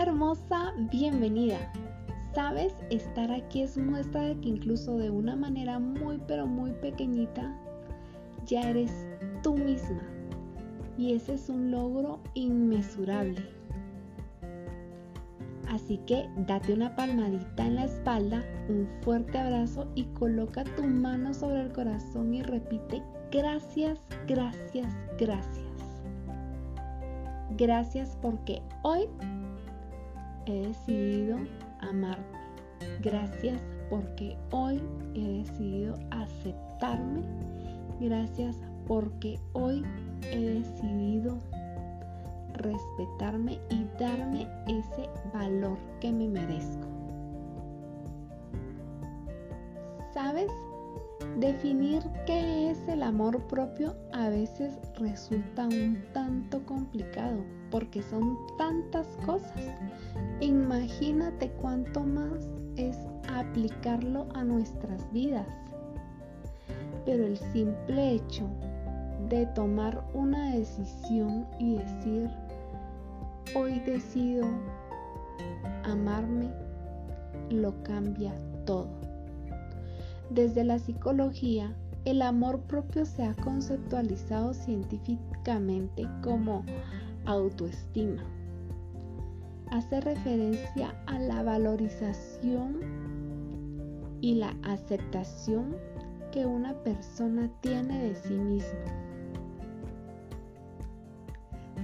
Hermosa, bienvenida. Sabes, estar aquí es muestra de que incluso de una manera muy pero muy pequeñita, ya eres tú misma. Y ese es un logro inmesurable. Así que date una palmadita en la espalda, un fuerte abrazo y coloca tu mano sobre el corazón y repite gracias, gracias, gracias. Gracias porque hoy he decidido amarme. Gracias porque hoy he decidido aceptarme. Gracias porque hoy he decidido respetarme y darme ese valor que me merezco. ¿Sabes? Definir qué es el amor propio a veces resulta un tanto complicado porque son tantas cosas. Imagínate cuánto más es aplicarlo a nuestras vidas. Pero el simple hecho de tomar una decisión y decir, hoy decido amarme, lo cambia todo. Desde la psicología, el amor propio se ha conceptualizado científicamente como autoestima. Hace referencia a la valorización y la aceptación que una persona tiene de sí misma.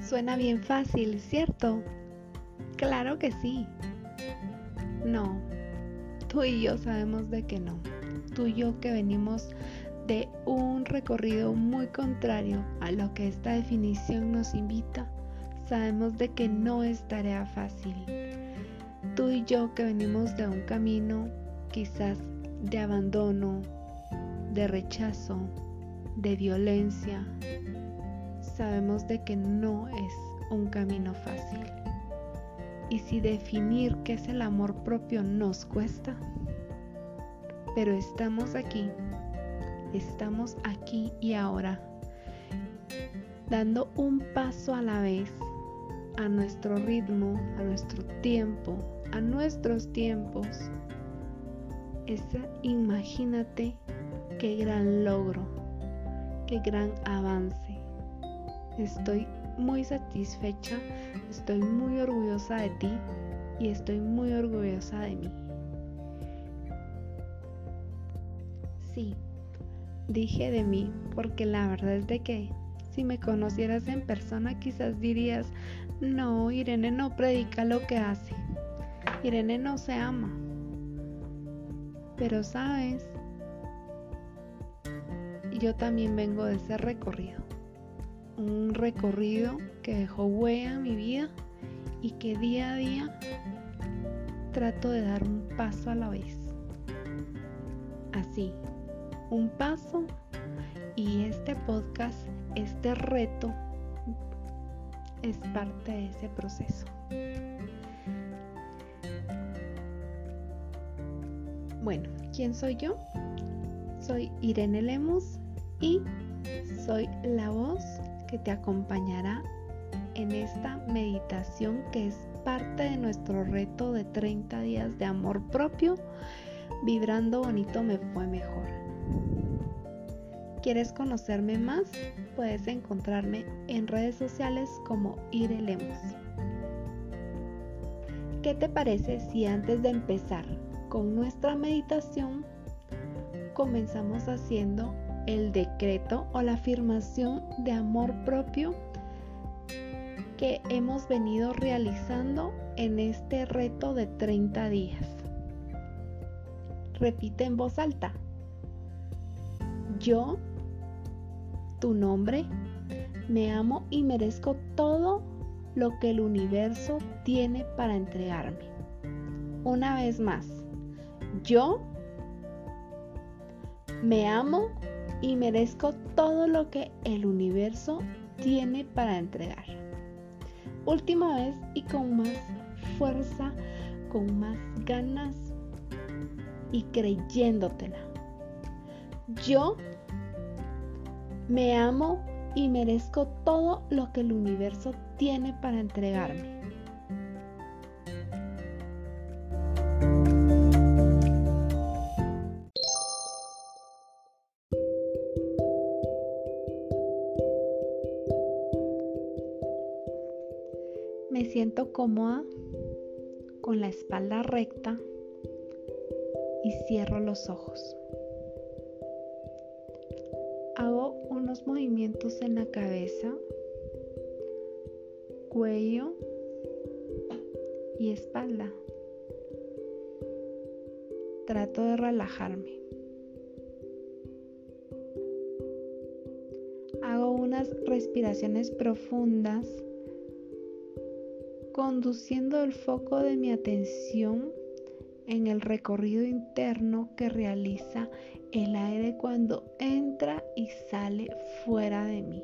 Suena bien fácil, ¿cierto? Claro que sí. No, tú y yo sabemos de que no tú y yo que venimos de un recorrido muy contrario a lo que esta definición nos invita, sabemos de que no es tarea fácil. Tú y yo que venimos de un camino quizás de abandono, de rechazo, de violencia, sabemos de que no es un camino fácil. Y si definir qué es el amor propio nos cuesta, pero estamos aquí, estamos aquí y ahora, dando un paso a la vez, a nuestro ritmo, a nuestro tiempo, a nuestros tiempos. Esa, imagínate qué gran logro, qué gran avance. Estoy muy satisfecha, estoy muy orgullosa de ti y estoy muy orgullosa de mí. sí, dije de mí, porque la verdad es de que si me conocieras en persona quizás dirías, no, Irene no predica lo que hace, Irene no se ama. Pero sabes, yo también vengo de ese recorrido, un recorrido que dejó huella en mi vida y que día a día trato de dar un paso a la vez. Así, un paso y este podcast, este reto es parte de ese proceso. Bueno, ¿quién soy yo? Soy Irene Lemus y soy la voz que te acompañará en esta meditación que es parte de nuestro reto de 30 días de amor propio. Vibrando bonito me fue mejor. ¿Quieres conocerme más? Puedes encontrarme en redes sociales como Irelemos. ¿Qué te parece si antes de empezar con nuestra meditación comenzamos haciendo el decreto o la afirmación de amor propio que hemos venido realizando en este reto de 30 días? Repite en voz alta. Yo tu nombre. Me amo y merezco todo lo que el universo tiene para entregarme. Una vez más, yo me amo y merezco todo lo que el universo tiene para entregar. Última vez y con más fuerza, con más ganas y creyéndotela. Yo me amo y merezco todo lo que el universo tiene para entregarme. Me siento cómoda con la espalda recta y cierro los ojos. Movimientos en la cabeza, cuello y espalda. Trato de relajarme. Hago unas respiraciones profundas conduciendo el foco de mi atención en el recorrido interno que realiza el aire cuando entra y sale fuera de mí.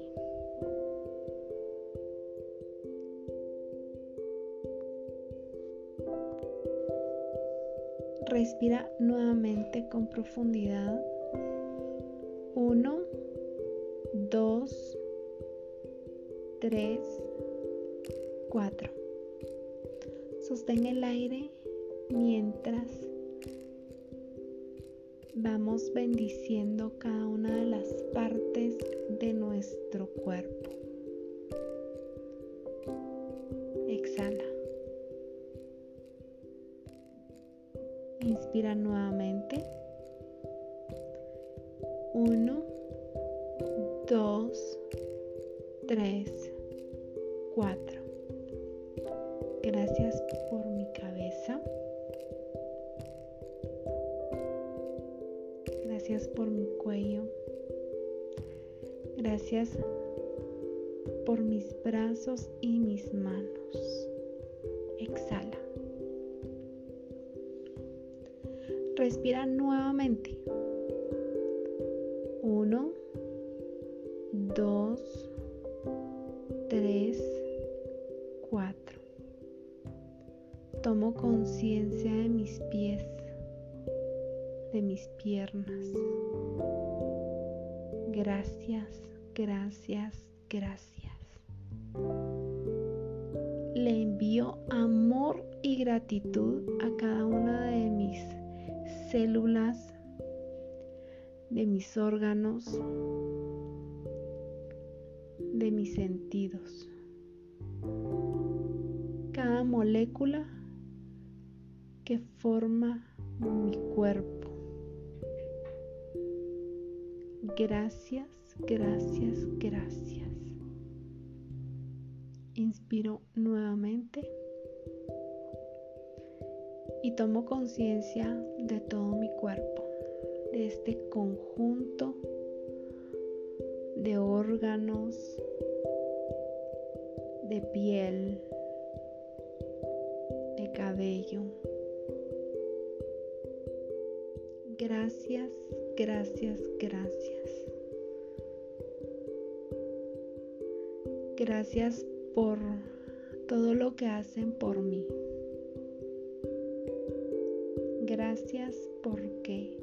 Respira nuevamente con profundidad. Uno, dos, tres, cuatro. Sostén el aire mientras vamos bendiciendo cada una de las partes de nuestro cuerpo. Gracias por mis brazos y mis manos. Exhala. Respira nuevamente. Uno, Le envío amor y gratitud a cada una de mis células, de mis órganos, de mis sentidos. Cada molécula que forma mi cuerpo Gracias, gracias, gracias. Inspiro nuevamente y tomo conciencia de todo mi cuerpo, de este conjunto de órganos, de piel, de cabello. Gracias, gracias, gracias. Gracias por todo lo que hacen por mí. Gracias porque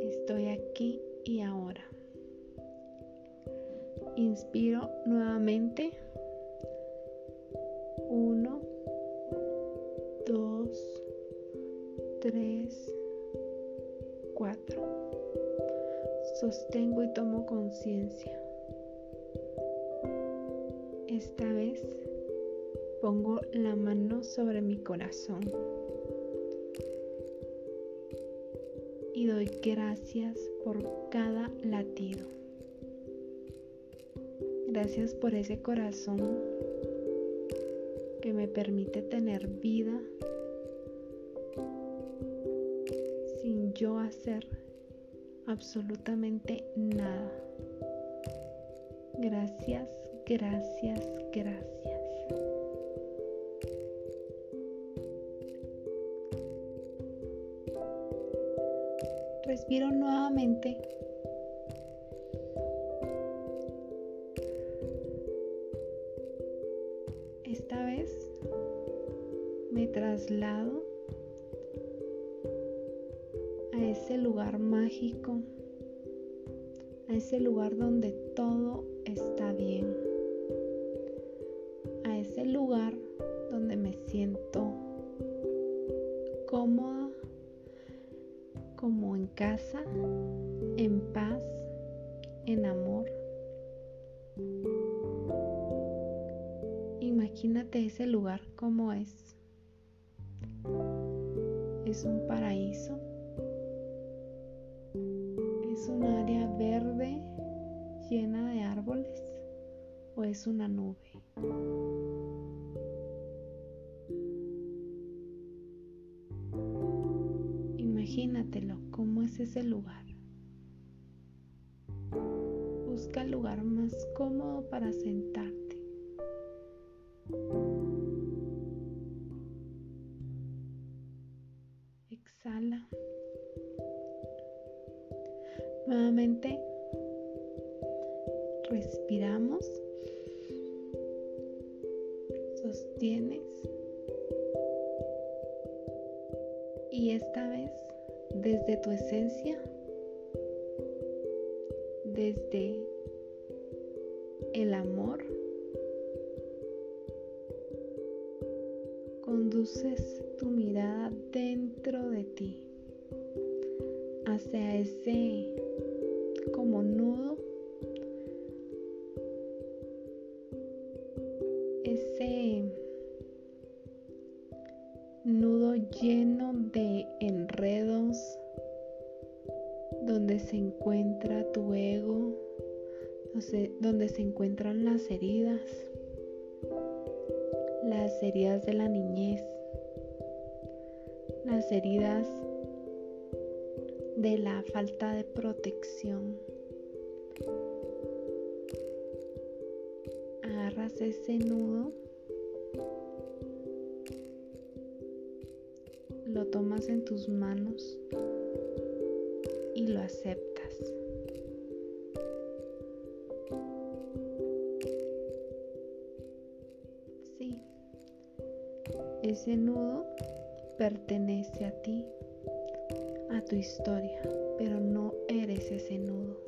estoy aquí y ahora. Inspiro nuevamente. Corazón y doy gracias por cada latido. Gracias por ese corazón que me permite tener vida yo hacer absolutamente nada. Gracias, gracias, gracias. Respiro nuevamente. Esta vez me traslado a ese lugar mágico, a ese lugar donde todo está bien, a ese lugar donde me siento cómoda, como en casa, en paz, en amor. Imagínate ese lugar como es. Es un paraíso. Es un área verde llena de árboles o es una nube. Imagínatelo, cómo es ese lugar. Busca el lugar más cómodo para sentarte. Exhala. Nuevamente respiramos. Sostienes. Y esta vez, desde tu esencia, desde el amor, conduces nudo lleno de enredos, donde se encuentra tu ego, donde se encuentran las heridas, las heridas de la niñez, las heridas de la falta de protección. Agarras ese nudo, tomas en tus manos y lo aceptas. Sí, ese nudo pertenece a ti a tu historia, pero no eres ese nudo.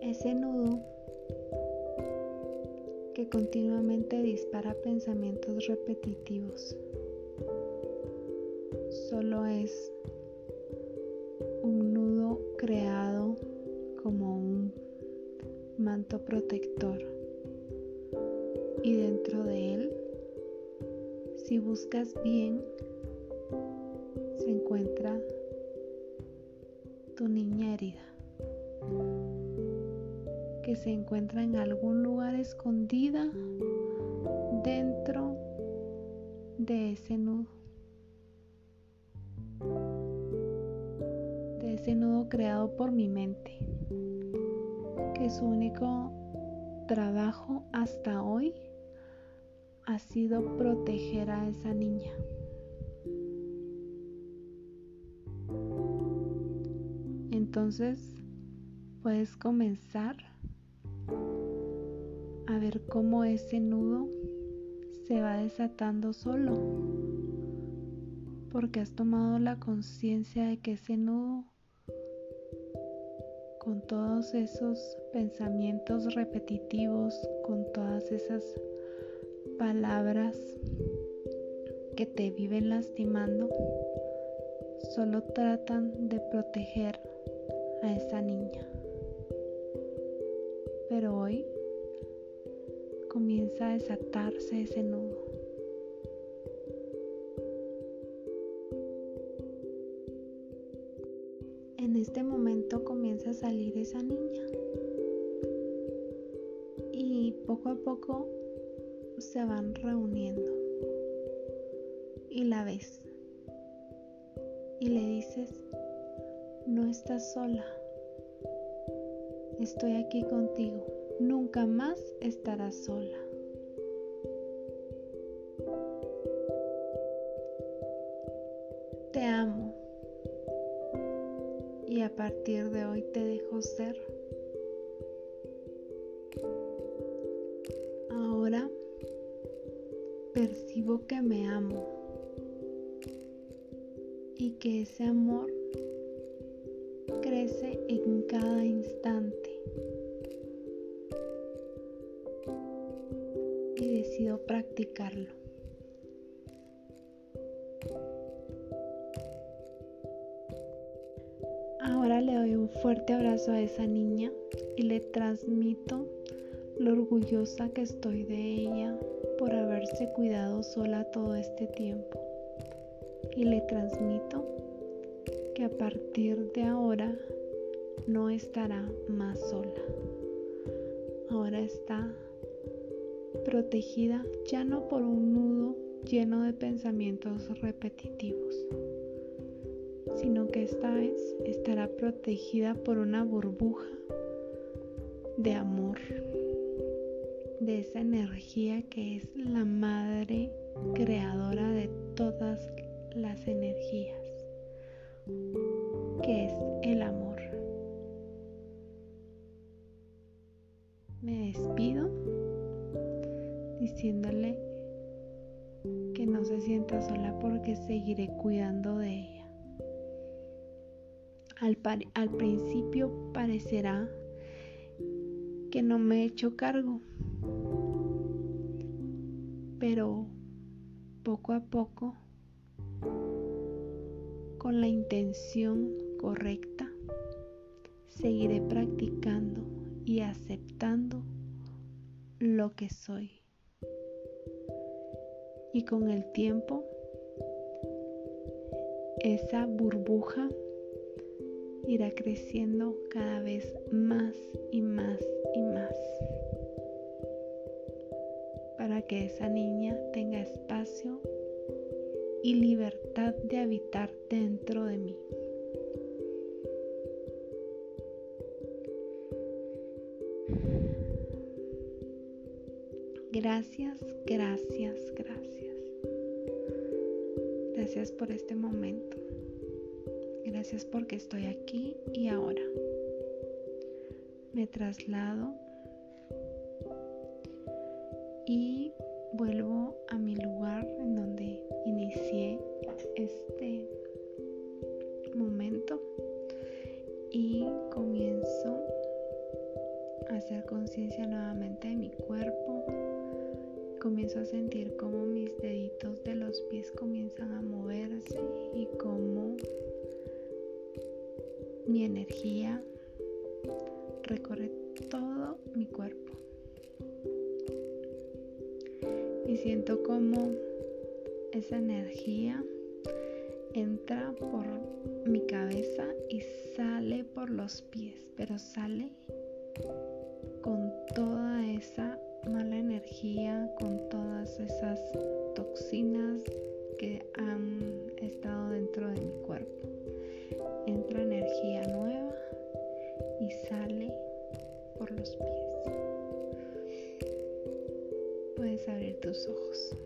Ese nudo que continuamente dispara pensamientos repetitivos. Solo es un nudo creado como un manto protector. Y dentro de él si buscas bien, se encuentra tu niña herida, que se encuentra en algún lugar escondida dentro de ese nudo, de ese nudo creado por mi mente, que su único trabajo hasta hoy ha sido proteger a esa niña. Entonces puedes comenzar a ver cómo ese nudo se va desatando solo, porque has tomado la conciencia de que ese nudo, con todos esos pensamientos repetitivos, con todas esas palabras que te viven lastimando solo tratan de proteger a esa niña. Pero hoy comienza a desatarse ese nudo. En este momento comienza a salir esa niña. Y poco a poco se van reuniendo y la ves y le dices, no estás sola, estoy aquí contigo, nunca más estarás sola. Y decido practicarlo. Ahora le doy un fuerte abrazo a esa niña y le transmito lo orgullosa que estoy de ella por haberse cuidado sola todo este tiempo. Y le transmito que a partir de ahora no estará más sola. Ahora está protegida ya no por un nudo lleno de pensamientos repetitivos, sino que esta vez estará protegida por una burbuja de amor, de esa energía que es la madre creadora de todas las energías, que es el amor. Diciéndole que no se sienta sola porque seguiré cuidando de ella. Al, principio parecerá que no me he hecho cargo, pero poco a poco, con la intención correcta, seguiré practicando y aceptando lo que soy. Y con el tiempo, esa burbuja irá creciendo cada vez más y más y más para que esa niña tenga espacio y libertad de habitar dentro de mí. Gracias, gracias, gracias. Gracias por este momento. Gracias porque estoy aquí y ahora. Me traslado y vuelvo a mi lugar en donde inicié este momento y comienzo a hacer conciencia nuevamente de mi cuerpo. Comienzo a sentir cómo mis deditos de los pies comienzan a moverse y cómo mi energía recorre todo mi cuerpo. Y siento como esa energía entra por mi cabeza y sale por los pies, pero sale con toda esa mala energía, con todas esas toxinas que han estado dentro de mi cuerpo. Entra energía nueva y sale por los pies. Puedes abrir tus ojos.